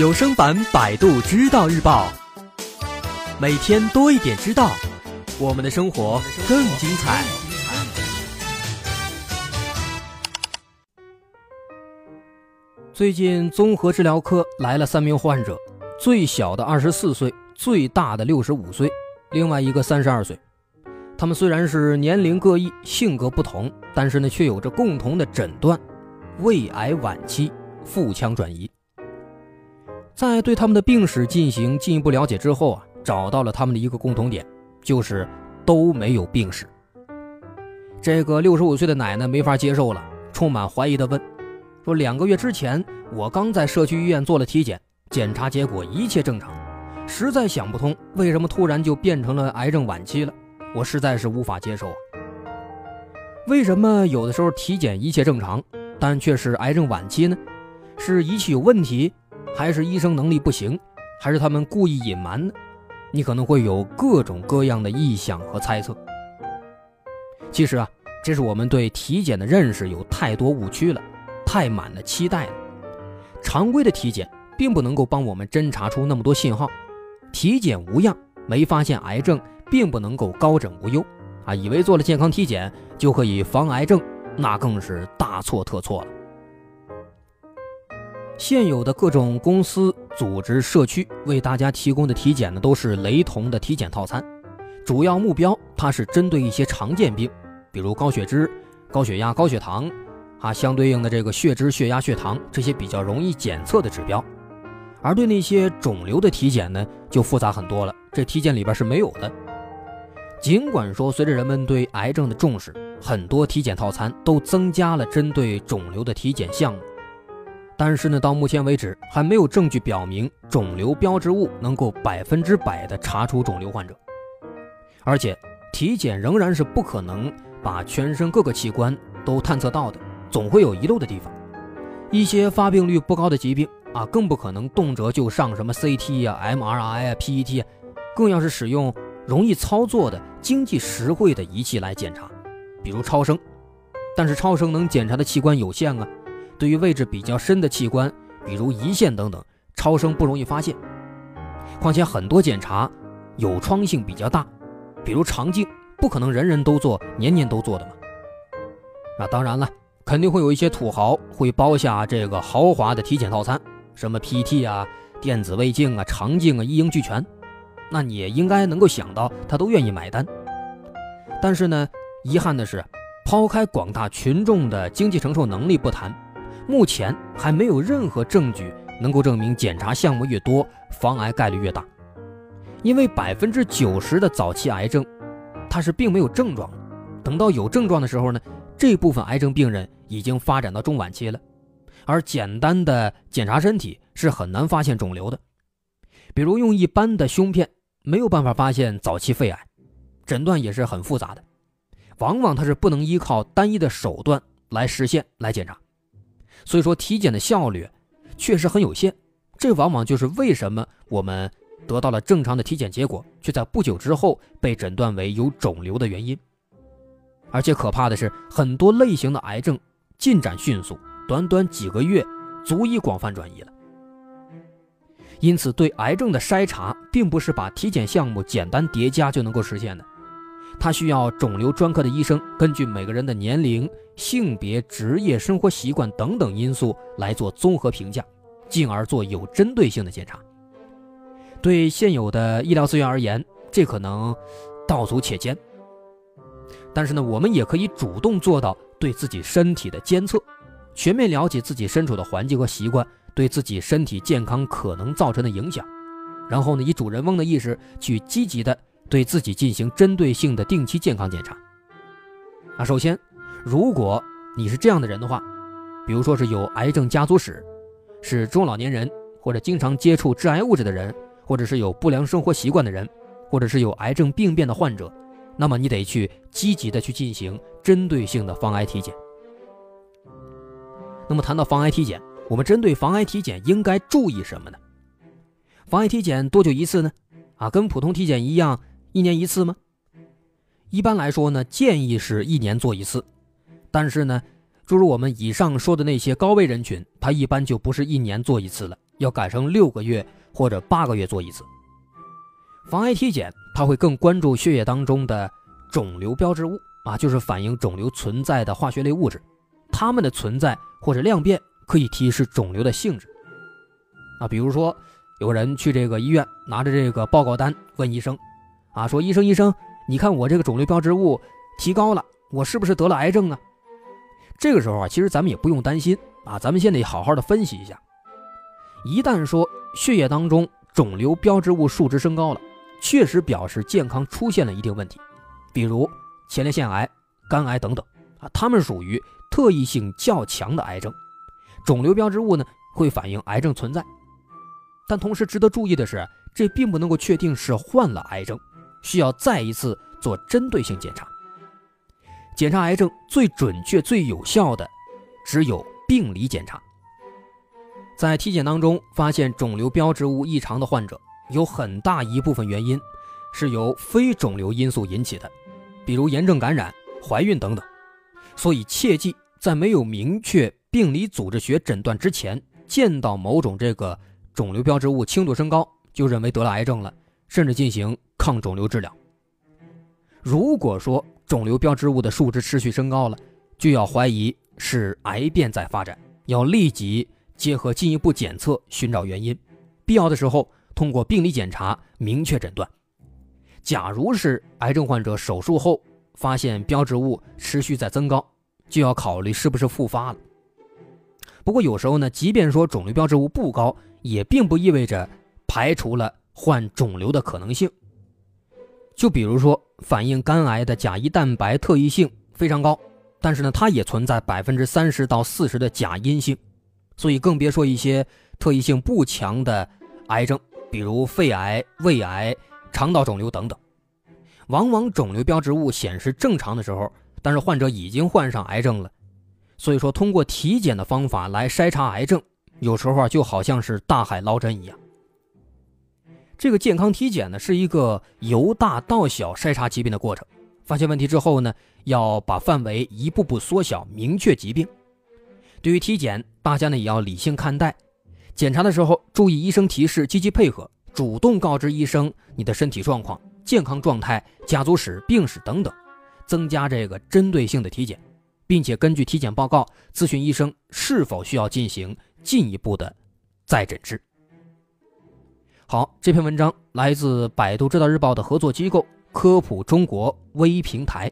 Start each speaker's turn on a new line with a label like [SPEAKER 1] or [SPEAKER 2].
[SPEAKER 1] 有声版《百度知道日报》，每天多一点知道，我们的生活更精彩。最近综合治疗科来了三名患者，最小的二十四岁，最大的六十五岁，另外一个三十二岁。他们虽然是年龄各异、性格不同，但是呢，却有着共同的诊断：胃癌晚期，腹腔转移。在对他们的病史进行进一步了解之后啊，找到了他们的一个共同点，就是都没有病史。这个六十五岁的奶奶没法接受了，充满怀疑的问：“说两个月之前我刚在社区医院做了体检，检查结果一切正常，实在想不通为什么突然就变成了癌症晚期了，我实在是无法接受啊！为什么有的时候体检一切正常，但却是癌症晚期呢？是仪器有问题？”还是医生能力不行，还是他们故意隐瞒呢？你可能会有各种各样的臆想和猜测。其实啊，这是我们对体检的认识有太多误区了，太满了期待了。常规的体检并不能够帮我们侦查出那么多信号，体检无恙，没发现癌症，并不能够高枕无忧啊！以为做了健康体检就可以防癌症，那更是大错特错了。现有的各种公司、组织、社区为大家提供的体检呢，都是雷同的体检套餐，主要目标它是针对一些常见病，比如高血脂、高血压、高血糖，啊，相对应的这个血脂、血压、血糖这些比较容易检测的指标，而对那些肿瘤的体检呢，就复杂很多了，这体检里边是没有的。尽管说随着人们对癌症的重视，很多体检套餐都增加了针对肿瘤的体检项目。但是呢，到目前为止还没有证据表明肿瘤标志物能够百分之百的查出肿瘤患者，而且体检仍然是不可能把全身各个器官都探测到的，总会有遗漏的地方。一些发病率不高的疾病啊，更不可能动辄就上什么 CT 呀、MRI 啊、PET，更要是使用容易操作的、经济实惠的仪器来检查，比如超声。但是超声能检查的器官有限啊。对于位置比较深的器官，比如胰腺等等，超声不容易发现。况且很多检查有创性比较大，比如肠镜，不可能人人都做，年年都做的嘛。那当然了，肯定会有一些土豪会包下这个豪华的体检套餐，什么 PT 啊、电子胃镜啊、肠镜啊，一应俱全。那你也应该能够想到，他都愿意买单。但是呢，遗憾的是，抛开广大群众的经济承受能力不谈。目前还没有任何证据能够证明检查项目越多，防癌概率越大。因为百分之九十的早期癌症，它是并没有症状，等到有症状的时候呢，这部分癌症病人已经发展到中晚期了。而简单的检查身体是很难发现肿瘤的，比如用一般的胸片没有办法发现早期肺癌，诊断也是很复杂的，往往它是不能依靠单一的手段来实现来检查。所以说，体检的效率确实很有限，这往往就是为什么我们得到了正常的体检结果，却在不久之后被诊断为有肿瘤的原因。而且可怕的是，很多类型的癌症进展迅速，短短几个月足以广泛转移了。因此，对癌症的筛查并不是把体检项目简单叠加就能够实现的。他需要肿瘤专科的医生根据每个人的年龄、性别、职业、生活习惯等等因素来做综合评价，进而做有针对性的检查。对现有的医疗资源而言，这可能道阻且艰。但是呢，我们也可以主动做到对自己身体的监测，全面了解自己身处的环境和习惯对自己身体健康可能造成的影响，然后呢，以主人翁的意识去积极的。对自己进行针对性的定期健康检查。啊，首先，如果你是这样的人的话，比如说是有癌症家族史，是中老年人，或者经常接触致癌物质的人，或者是有不良生活习惯的人，或者是有癌症病变的患者，那么你得去积极的去进行针对性的防癌体检。那么谈到防癌体检，我们针对防癌体检应该注意什么呢？防癌体检多久一次呢？啊，跟普通体检一样。一年一次吗？一般来说呢，建议是一年做一次。但是呢，诸如我们以上说的那些高危人群，他一般就不是一年做一次了，要改成六个月或者八个月做一次。防癌体检，它会更关注血液当中的肿瘤标志物啊，就是反映肿瘤存在的化学类物质，它们的存在或者量变可以提示肿瘤的性质。啊，比如说有人去这个医院，拿着这个报告单问医生，啊，说医生医生，你看我这个肿瘤标志物提高了，我是不是得了癌症啊？这个时候啊，其实咱们也不用担心啊，咱们先得好好的分析一下。一旦说血液当中肿瘤标志物数值升高了，确实表示健康出现了一定问题，比如前列腺癌、肝癌等等啊，它们属于特异性较强的癌症，肿瘤标志物呢会反映癌症存在。但同时值得注意的是，这并不能够确定是患了癌症，需要再一次做针对性检查。检查癌症最准确、最有效的只有病理检查。在体检当中发现肿瘤标志物异常的患者。有很大一部分原因是由非肿瘤因素引起的，比如炎症感染、怀孕等等。所以切记在没有明确病理组织学诊断之前，见到某种这个肿瘤标志物轻度升高，就认为得了癌症了，甚至进行抗肿瘤治疗。如果说肿瘤标志物的数值持续升高了，就要怀疑是癌变在发展，要立即结合进一步检测寻找原因，必要的时候。通过病理检查明确诊断。假如是癌症患者手术后发现标志物持续在增高，就要考虑是不是复发了。不过有时候呢，即便说肿瘤标志物不高，也并不意味着排除了患肿瘤的可能性。就比如说反映肝癌的甲一蛋白特异性非常高，但是呢，它也存在百分之三十到四十的假阴性，所以更别说一些特异性不强的癌症。比如肺癌、胃癌、肠道肿瘤等等，往往肿瘤标志物显示正常的时候，但是患者已经患上癌症了。所以说，通过体检的方法来筛查癌症，有时候啊就好像是大海捞针一样。这个健康体检呢，是一个由大到小筛查疾病的过程。发现问题之后呢，要把范围一步步缩小，明确疾病。对于体检，大家呢也要理性看待。检查的时候注意医生提示，积极配合，主动告知医生你的身体状况、健康状态、家族史、病史等等，增加这个针对性的体检，并且根据体检报告咨询医生是否需要进行进一步的再诊治。好，这篇文章来自百度知道日报的合作机构科普中国微平台。